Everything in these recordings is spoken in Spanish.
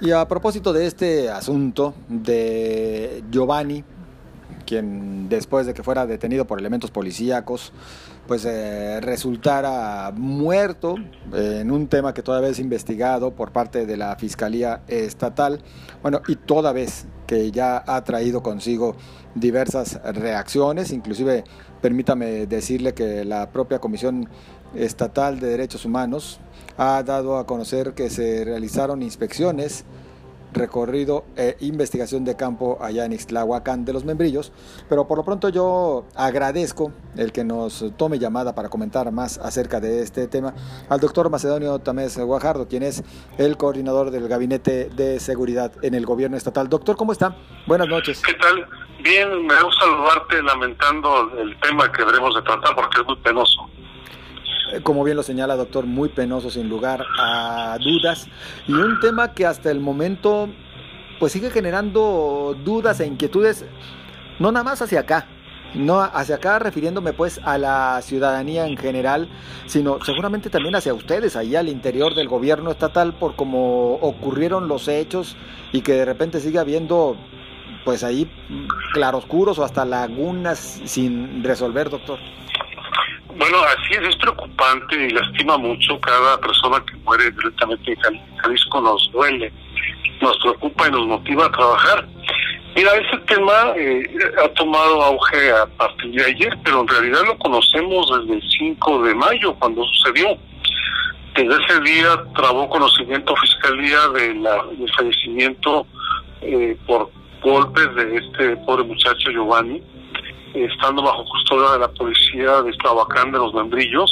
Y a propósito de este asunto de Giovanni, quien después de que fuera detenido por elementos policíacos, pues eh, resultara muerto en un tema que todavía es investigado por parte de la Fiscalía Estatal, bueno, y toda vez que ya ha traído consigo diversas reacciones, inclusive permítame decirle que la propia Comisión Estatal de Derechos Humanos ha dado a conocer que se realizaron inspecciones recorrido e investigación de campo allá en Ixtlahuacán de los Membrillos, pero por lo pronto yo agradezco el que nos tome llamada para comentar más acerca de este tema al doctor Macedonio Tamés Guajardo, quien es el coordinador del Gabinete de Seguridad en el Gobierno Estatal. Doctor, ¿cómo está? Buenas noches. ¿Qué tal? Bien, me gusta saludarte lamentando el tema que debemos de tratar porque es muy penoso. Eh, como bien lo señala doctor, muy penoso sin lugar a dudas y un tema que hasta el momento pues sigue generando dudas e inquietudes, no nada más hacia acá, no hacia acá refiriéndome pues a la ciudadanía en general, sino seguramente también hacia ustedes, ahí al interior del gobierno estatal, por cómo ocurrieron los hechos y que de repente sigue habiendo pues ahí claroscuros o hasta lagunas sin resolver, doctor. Bueno, así es, es preocupante y lastima mucho cada persona que muere directamente en Jalisco, nos duele, nos preocupa y nos motiva a trabajar. Mira, ese tema eh, ha tomado auge a partir de ayer, pero en realidad lo conocemos desde el 5 de mayo, cuando sucedió. Desde ese día trabó conocimiento Fiscalía de la, del fallecimiento eh, por golpes de este pobre muchacho Giovanni estando bajo custodia de la policía de Esclavacán de los Membrillos.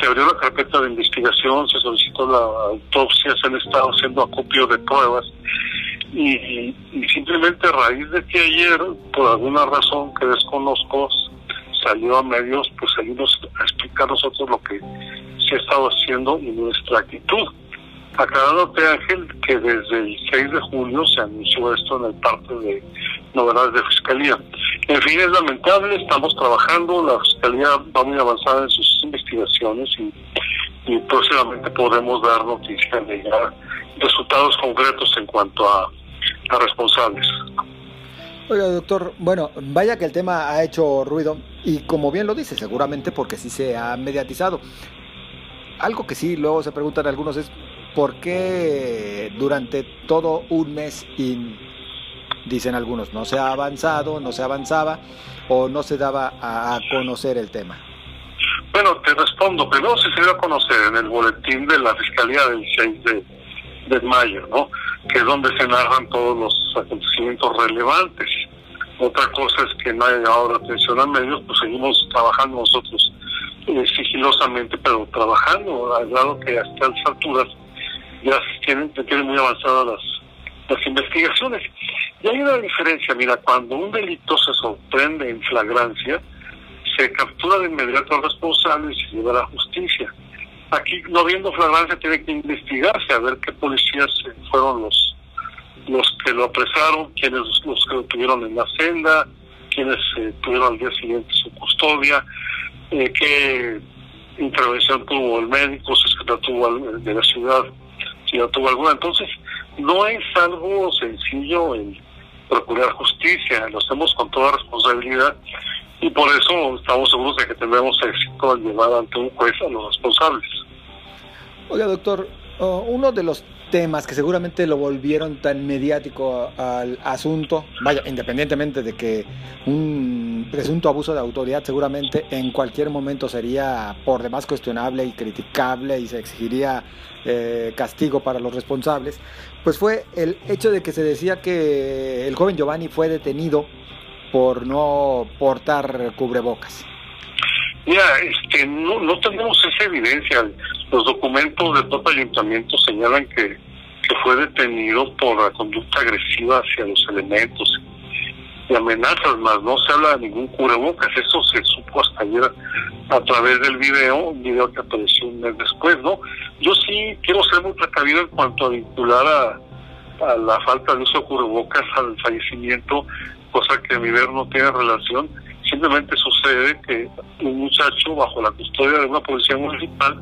Se abrió la carpeta de investigación, se solicitó la autopsia, se han estado haciendo acopio de pruebas y, simplemente a raíz de que ayer, por alguna razón que desconozco, salió a medios, pues salimos a explicar nosotros lo que se ha estado haciendo y nuestra actitud. Aclarándote, Ángel, que desde el 6 de julio se anunció esto en el parte de novedades de Fiscalía. En fin, es lamentable, estamos trabajando, la Fiscalía va muy avanzada en sus investigaciones y, próximamente podremos dar noticias de resultados concretos en cuanto a, a responsables. Oiga, doctor, bueno, vaya que el tema ha hecho ruido y como bien lo dice, seguramente porque sí se ha mediatizado. Algo que sí luego se preguntan algunos es por qué durante todo un mes y dicen algunos, no se ha avanzado, no se avanzaba o no se daba a, conocer el tema? Bueno, te respondo. Primero se dio a conocer en el boletín de la Fiscalía del 6 de, de mayo, ¿no? Que es donde se narran todos los acontecimientos relevantes. Otra cosa es que no haya ahora atención a medios, pues seguimos trabajando nosotros eh, sigilosamente, pero trabajando, al lado que hasta las alturas ya tienen, tienen muy avanzadas las, las investigaciones. Y hay una diferencia, mira, cuando un delito se sorprende en flagrancia, se captura de inmediato al responsable y se lleva a la justicia. Aquí, no habiendo flagrancia, tiene que investigarse a ver qué policías fueron los los que lo apresaron, quiénes los que lo tuvieron en la celda, quiénes eh, tuvieron al día siguiente su custodia, eh, qué intervención tuvo el médico, si es que la tuvo de la ciudad, si la tuvo alguna. Entonces, no es algo sencillo el procurar justicia, lo hacemos con toda responsabilidad y por eso estamos seguros de que tendremos éxito al llevar ante un juez a los responsables. Oiga, doctor, uno de los temas que seguramente lo volvieron tan mediático al asunto, vaya, independientemente de que un presunto abuso de autoridad seguramente en cualquier momento sería por demás cuestionable y criticable y se exigiría eh, castigo para los responsables, pues fue el hecho de que se decía que el joven Giovanni fue detenido por no portar cubrebocas. Mira, este, no, no tenemos esa evidencia. Los documentos del propio ayuntamiento señalan que, que fue detenido por la conducta agresiva hacia los elementos y amenazas más. No se habla de ningún cubrebocas. Eso se supo hasta ayer a través del video, un video que apareció un mes después, ¿no? Yo sí quiero ser muy precavido en cuanto a vincular a, la falta de uso de cubrebocas al fallecimiento, cosa que a mi ver no tiene relación Simplemente sucede que un muchacho bajo la custodia de una policía municipal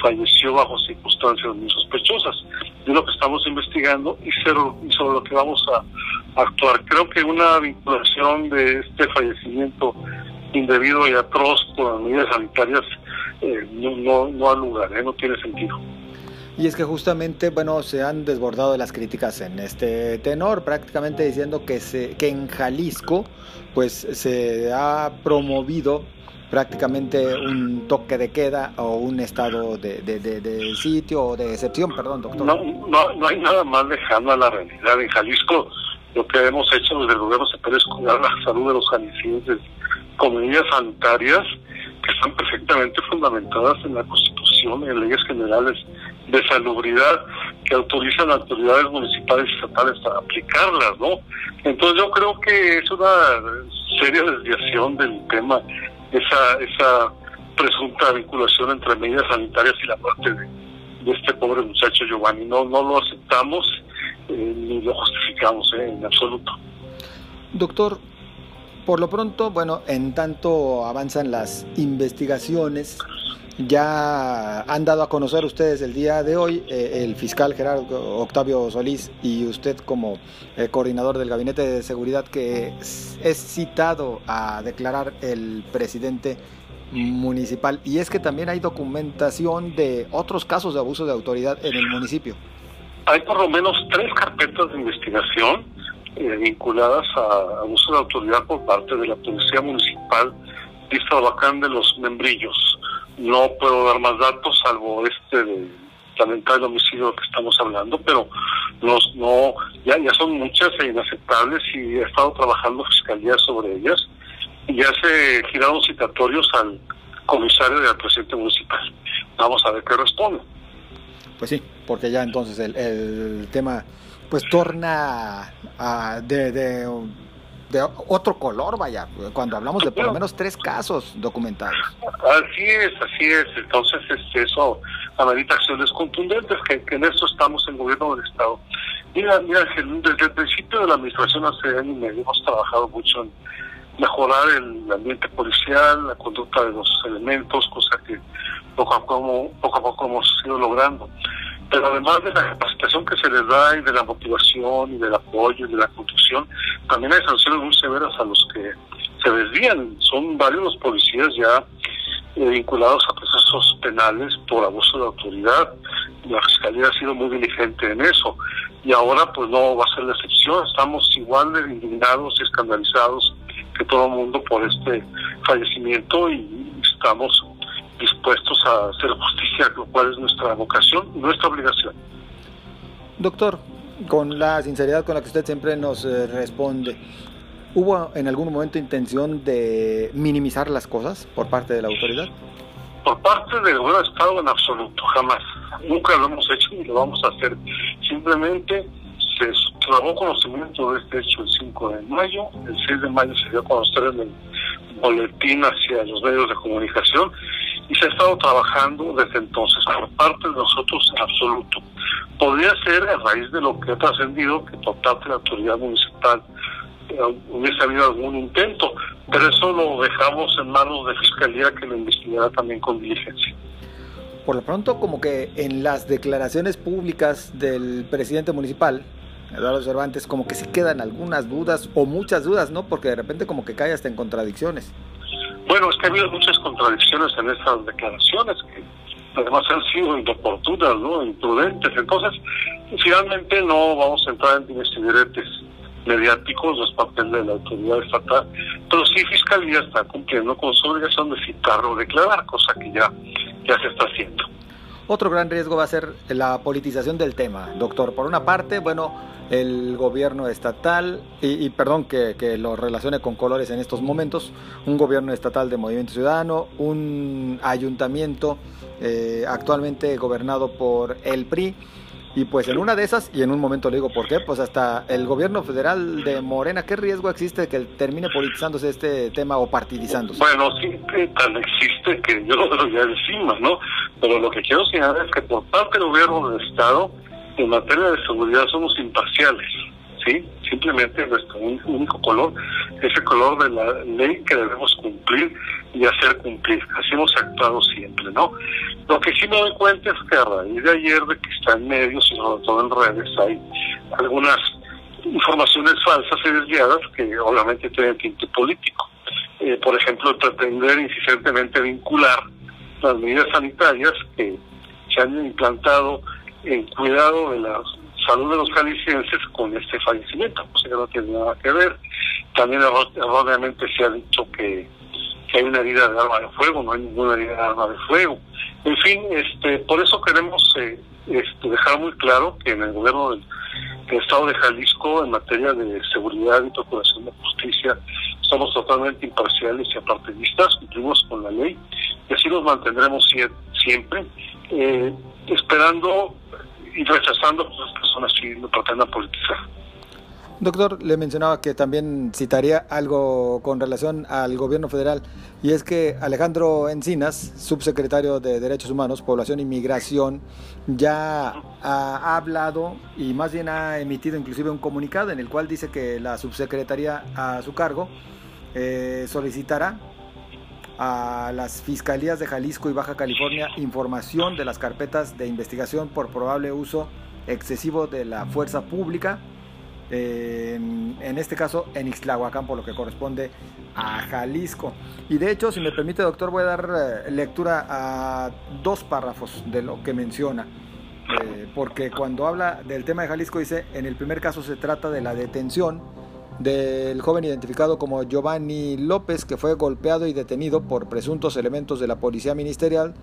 falleció bajo circunstancias muy sospechosas. De lo que estamos investigando y sobre lo que vamos a actuar. Creo que una vinculación de este fallecimiento indebido y atroz con medidas sanitarias eh, no, no, no ha lugar, ¿eh? no tiene sentido. Y es que justamente, bueno, se han desbordado las críticas en este tenor, prácticamente diciendo que, se, que en Jalisco, pues se ha promovido prácticamente un toque de queda o un estado de, de, sitio o de excepción, perdón, doctor. No, no, no hay nada más lejano a la realidad. En Jalisco lo que hemos hecho desde el gobierno se puede cuidar la salud de los jaliscienses con medidas sanitarias que están perfectamente fundamentadas en la Constitución y en leyes generales de salubridad que autorizan a autoridades municipales y estatales a aplicarlas, ¿no? Entonces yo creo que es una seria desviación del tema esa esa presunta vinculación entre medidas sanitarias y la muerte de, este pobre muchacho Giovanni. No, no lo aceptamos eh, ni lo justificamos eh, en absoluto. Doctor, por lo pronto, bueno, en tanto avanzan las investigaciones, ya han dado a conocer ustedes el día de hoy, eh, el fiscal Gerardo Octavio Solís y usted como coordinador del Gabinete de Seguridad, que es citado a declarar el presidente municipal. Y es que también hay documentación de otros casos de abuso de autoridad en el municipio. Hay por lo menos tres carpetas de investigación eh, vinculadas a abuso de autoridad por parte de la Policía Municipal de de los Membrillos. No puedo dar más datos, salvo este de lamentable homicidio que estamos hablando, pero los, no ya, ya son muchas e inaceptables y he estado trabajando Fiscalía sobre ellas y ya se giraron citatorios al comisario y al presidente municipal. Vamos a ver qué responde. Pues sí, porque ya entonces el, el tema pues torna a, de, de, otro color, vaya, cuando hablamos de por lo menos tres casos documentados. Así es, así es. Entonces este, eso amerita acciones contundentes, que, en eso estamos en gobierno del Estado. Mira, mira, desde el principio de la administración hace año y hemos trabajado mucho en mejorar el ambiente policial, la conducta de los elementos, cosa que poco a poco, poco, a poco hemos ido logrando. Pero además de la capacitación que se les da y de la motivación y del apoyo y de la construcción, también hay sanciones muy severas a los que se desvían. Son varios los policías ya eh, vinculados a procesos penales por abuso de autoridad. La Fiscalía ha sido muy diligente en eso. Y ahora pues no va a ser la excepción. Estamos igual de indignados y escandalizados que todo el mundo por este fallecimiento y estamos dispuestos a hacer justicia, lo cual es nuestra vocación y nuestra obligación. Doctor, con la sinceridad con la que usted siempre nos eh, responde, ¿hubo en algún momento intención de minimizar las cosas por parte de la autoridad? Por parte del gobierno de Estado en absoluto, jamás. Nunca lo hemos hecho ni lo vamos a hacer. Simplemente se tomó conocimiento de este hecho el 5 de mayo, el 6 de mayo se dio a conocer en el boletín hacia los medios de comunicación y se ha estado trabajando desde entonces por parte de nosotros en absoluto. Podría ser a raíz de lo que ha trascendido que por parte de la autoridad municipal eh, hubiese habido algún intento, pero eso lo dejamos en manos de Fiscalía que lo investigará también con diligencia. Por lo pronto, como que en las declaraciones públicas del presidente municipal, Eduardo Cervantes, como que sí quedan algunas dudas o muchas dudas, ¿no? Porque de repente como que cae hasta en contradicciones. Bueno, es que ha habido muchas contradicciones en estas declaraciones que además han sido inoportunas, ¿no? imprudentes. Entonces, finalmente no vamos a entrar en diretes mediáticos, no es papel de la autoridad estatal, pero sí Fiscalía está cumpliendo con su obligación de citar o declarar, cosa que ya, ya se está haciendo. Otro gran riesgo va a ser la politización del tema, doctor. Por una parte, bueno, el gobierno estatal, y, perdón que, que, lo relacione con colores en estos momentos, un gobierno estatal de Movimiento Ciudadano, un ayuntamiento eh, actualmente gobernado por el PRI, y pues en una de esas, y en un momento le digo por qué, pues hasta el gobierno federal de Morena, ¿qué riesgo existe de que termine politizándose este tema o partidizándose? Bueno, sí, tal existe que yo lo ya encima, ¿no? Pero lo que quiero señalar es que por parte del gobierno del Estado, en materia de seguridad somos imparciales, ¿sí? Simplemente nuestro único color es el color de la ley que debemos cumplir y hacer cumplir. Así hemos actuado siempre, ¿no? Lo que sí me doy cuenta es que a raíz de ayer, de que está en medios y sobre todo en redes, hay algunas informaciones falsas y desviadas que obviamente tienen tinte político. Eh, por ejemplo, pretender insistentemente vincular las medidas sanitarias que se han implantado en cuidado de la salud de los jaliscienses con este fallecimiento, sea que no tiene nada que ver. También erróneamente se ha dicho que, hay una herida de arma de fuego, no hay ninguna herida de arma de fuego. En fin, este, por eso queremos eh, este, dejar muy claro que en el gobierno del, Estado de Jalisco, en materia de seguridad y procuración de justicia, somos totalmente imparciales y apartidistas, cumplimos con la ley y así nos mantendremos siempre, eh, esperando y rechazando que las personas que lo pretendan politizar. Doctor, le mencionaba que también citaría algo con relación al gobierno federal y es que Alejandro Encinas, subsecretario de Derechos Humanos, Población y Migración, ya ha hablado y más bien ha emitido inclusive un comunicado en el cual dice que la subsecretaría a su cargo eh, solicitará a las fiscalías de Jalisco y Baja California información de las carpetas de investigación por probable uso excesivo de la fuerza pública, en, este caso en Ixtlahuacán, por lo que corresponde a Jalisco. Y de hecho, si me permite, doctor, voy a dar eh, lectura a dos párrafos de lo que menciona. Eh, porque cuando habla del tema de Jalisco dice, en el primer caso se trata de la detención del joven identificado como Giovanni López, que fue golpeado y detenido por presuntos elementos de la policía ministerial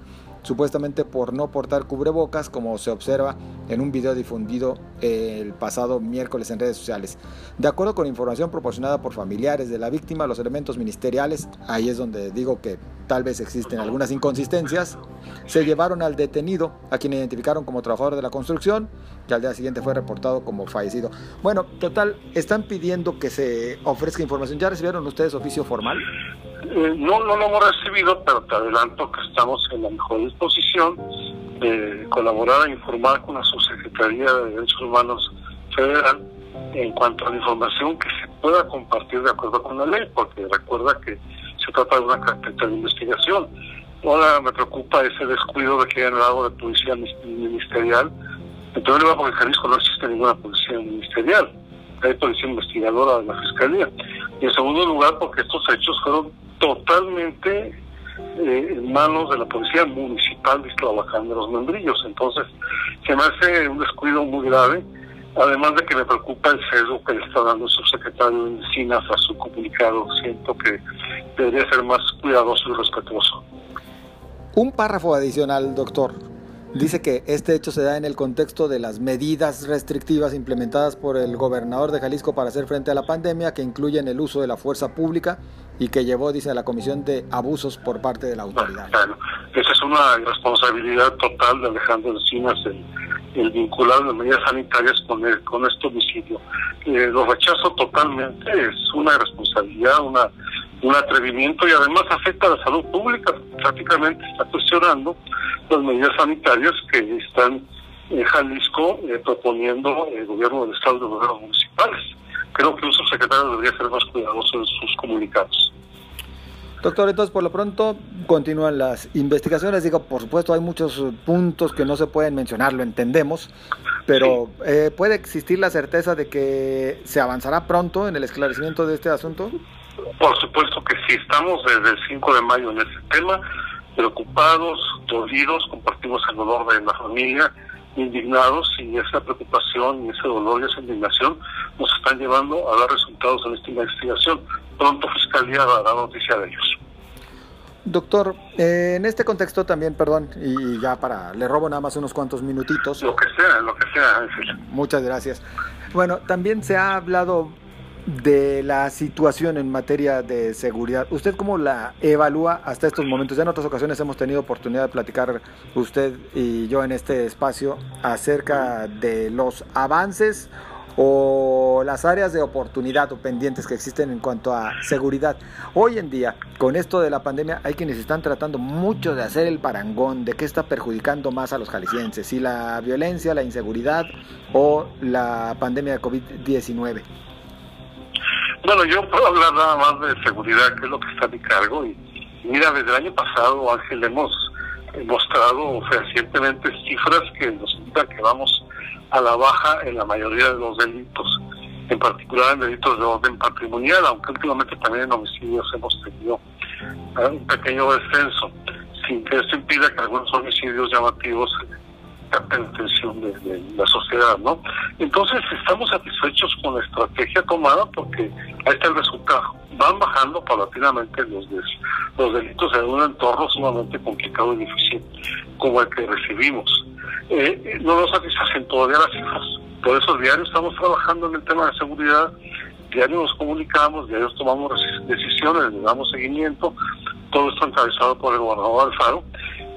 supuestamente por no portar cubrebocas, como se observa en un video difundido el pasado miércoles en redes sociales. De acuerdo con información proporcionada por familiares de la víctima, los elementos ministeriales, ahí es donde digo que tal vez existen algunas inconsistencias, se llevaron al detenido, a quien identificaron como trabajador de la construcción, que al día siguiente fue reportado como fallecido. Bueno, total, están pidiendo que se ofrezca información. ¿Ya recibieron ustedes oficio formal? Eh, no, no lo hemos recibido, pero te adelanto que estamos en la mejor disposición de colaborar e informar con la Subsecretaría de Derechos Humanos Federal en cuanto a la información que se pueda compartir de acuerdo con la ley, porque recuerda que se trata de una carpeta de investigación. Ahora me preocupa ese descuido de que hayan lado de policía ministerial. En primer lugar, porque en Jalisco no existe ninguna policía ministerial, hay policía investigadora de la Fiscalía. Y en segundo lugar, porque estos hechos fueron totalmente eh, en manos de la policía municipal de de los Membrillos. Entonces, se me hace un descuido muy grave, además de que me preocupa el sesgo que le está dando el subsecretario de Encinas a su comunicado. Siento que debería ser más cuidadoso y respetuoso. Un párrafo adicional, doctor. Dice que este hecho se da en el contexto de las medidas restrictivas implementadas por el gobernador de Jalisco para hacer frente a la pandemia, que incluyen el uso de la fuerza pública y que llevó, dice, a la comisión de abusos por parte de la autoridad. Bueno, esa es una responsabilidad total de Alejandro Encinas, el, el vincular las medidas sanitarias con, el, con este homicidio. Eh, lo rechazo totalmente, es una responsabilidad, una un atrevimiento y además afecta a la salud pública. Prácticamente está cuestionando las medidas sanitarias que están en Jalisco eh, proponiendo el gobierno del Estado y los gobiernos municipales. Creo que un subsecretario debería ser más cuidadoso en sus comunicados. Doctor, entonces por lo pronto continúan las investigaciones. Digo, por supuesto hay muchos puntos que no se pueden mencionar, lo entendemos, pero eh, ¿puede existir la certeza de que se avanzará pronto en el esclarecimiento de este asunto? Por supuesto que sí, estamos desde el 5 de mayo en ese tema, preocupados, dolidos, compartimos el dolor de la familia, indignados y esa preocupación y ese dolor y esa indignación nos están llevando a dar resultados en esta investigación. Pronto Fiscalía dará noticia de ellos. Doctor, eh, en este contexto también, perdón, y ya para, le robo nada más unos cuantos minutitos. Lo que sea, lo que sea. Muchas gracias. Bueno, también se ha hablado de la situación en materia de seguridad. ¿Usted cómo la evalúa hasta estos momentos? Ya en otras ocasiones hemos tenido oportunidad de platicar usted y yo en este espacio acerca de los avances o las áreas de oportunidad o pendientes que existen en cuanto a seguridad. Hoy en día, con esto de la pandemia, hay quienes están tratando mucho de hacer el parangón de qué está perjudicando más a los jaliscienses, si la violencia, la inseguridad o la pandemia de COVID-19. Bueno, yo puedo hablar nada más de seguridad, que es lo que está a mi cargo, y, Mira, desde el año pasado, Ángel, hemos mostrado fehacientemente cifras que nos indican que vamos a la baja en la mayoría de los delitos, en particular en delitos de orden patrimonial, aunque últimamente también en homicidios hemos tenido eh, un pequeño descenso, sin que eso impida que algunos homicidios llamativos capten la atención de, la sociedad, ¿no? Entonces estamos satisfechos con la estrategia tomada porque ahí está el resultado. Van bajando paulatinamente los, los delitos en un entorno sumamente complicado y difícil como el que recibimos. Eh, no nos satisfacen todavía las cifras. Por eso diario estamos trabajando en el tema de seguridad, diario nos comunicamos, diario tomamos decisiones, le damos seguimiento, todo esto encabezado por el gobernador Alfaro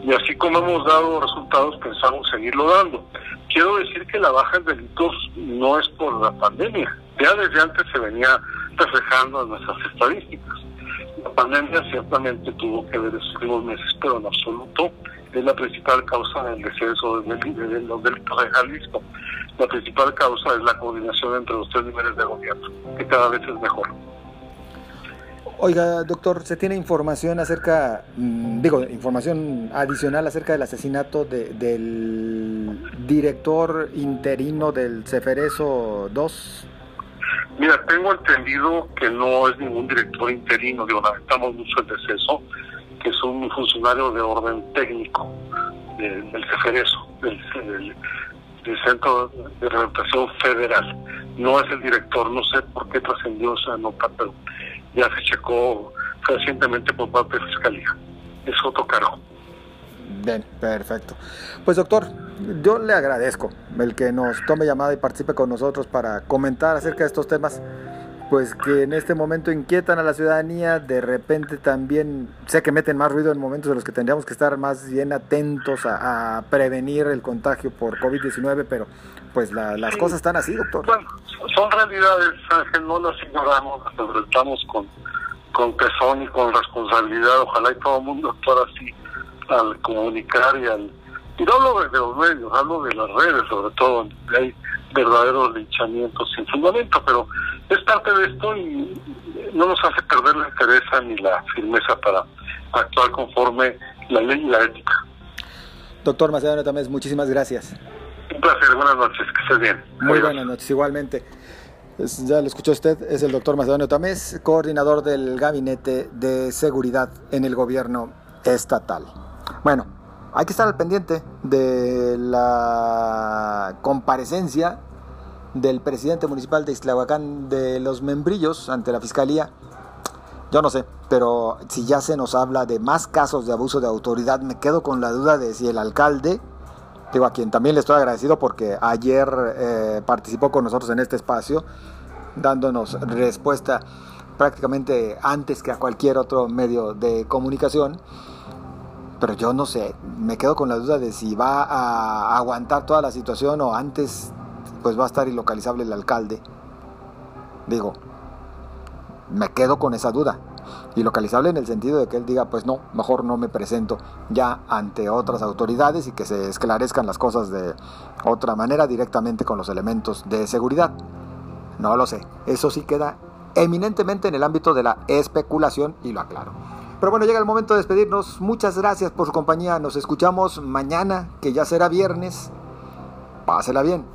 y así como hemos dado resultados, pensamos seguirlo dando. Quiero decir que la baja en delitos no es por la pandemia, ya desde antes se venía reflejando en nuestras estadísticas. La pandemia ciertamente tuvo que ver estos últimos meses, pero en absoluto es la principal causa del descenso de los delitos de Jalisco. La principal causa es la coordinación entre los tres niveles de gobierno, que cada vez es mejor. Oiga, doctor, ¿se tiene información acerca, mm, digo, información adicional acerca del asesinato del director interino del Ceferezo 2? Mira, tengo entendido que no es ningún director interino, digo, lamentamos mucho el deceso, que es un funcionario de orden técnico del Ceferezo, del, del Centro de Rehabilitación Federal. No es el director, no sé por qué trascendió esa nota, pero ya se checó recientemente por parte de Fiscalía. Es otro. Bien, perfecto. Pues doctor, yo le agradezco el que nos tome llamada y participe con nosotros para comentar acerca de estos temas, pues que en este momento inquietan a la ciudadanía, de repente también sé que meten más ruido en momentos en los que tendríamos que estar más bien atentos a, prevenir el contagio por COVID-19, pero pues las cosas están así, doctor. Bueno, son realidades, Ángel, no las ignoramos, las enfrentamos con, con pezón y con responsabilidad. Ojalá y todo el mundo actuara así al comunicar y al... Y no hablo de los medios, hablo de las redes sobre todo, donde hay verdaderos linchamientos sin fundamento, pero es parte de esto y no nos hace perder la interés ni la firmeza para actuar conforme la ley y la ética. Doctor Macedonio Tamés, muchísimas gracias. Placer, buenas noches, que estés bien. Muy buenas noches, igualmente. ya lo escuchó usted, es el doctor Macedonio Tamés, coordinador del Gabinete de Seguridad en el Gobierno Estatal. Bueno, hay que estar al pendiente de la comparecencia del presidente municipal de Islahuacán de los Membrillos ante la Fiscalía. Yo no sé, pero si ya se nos habla de más casos de abuso de autoridad, me quedo con la duda de si el alcalde digo, a quien también le estoy agradecido porque ayer eh, participó con nosotros en este espacio, dándonos respuesta prácticamente antes que a cualquier otro medio de comunicación. Pero yo no sé, me quedo con la duda de si va a aguantar toda la situación o antes pues va a estar ilocalizable el alcalde. Digo, me quedo con esa duda y localizable en el sentido de que él diga, pues no, mejor no me presento ya ante otras autoridades y que se esclarezcan las cosas de otra manera directamente con los elementos de seguridad. No lo sé, eso sí queda eminentemente en el ámbito de la especulación y lo aclaro. Pero bueno, llega el momento de despedirnos. Muchas gracias por su compañía. Nos escuchamos mañana, que ya será viernes. Pásela bien.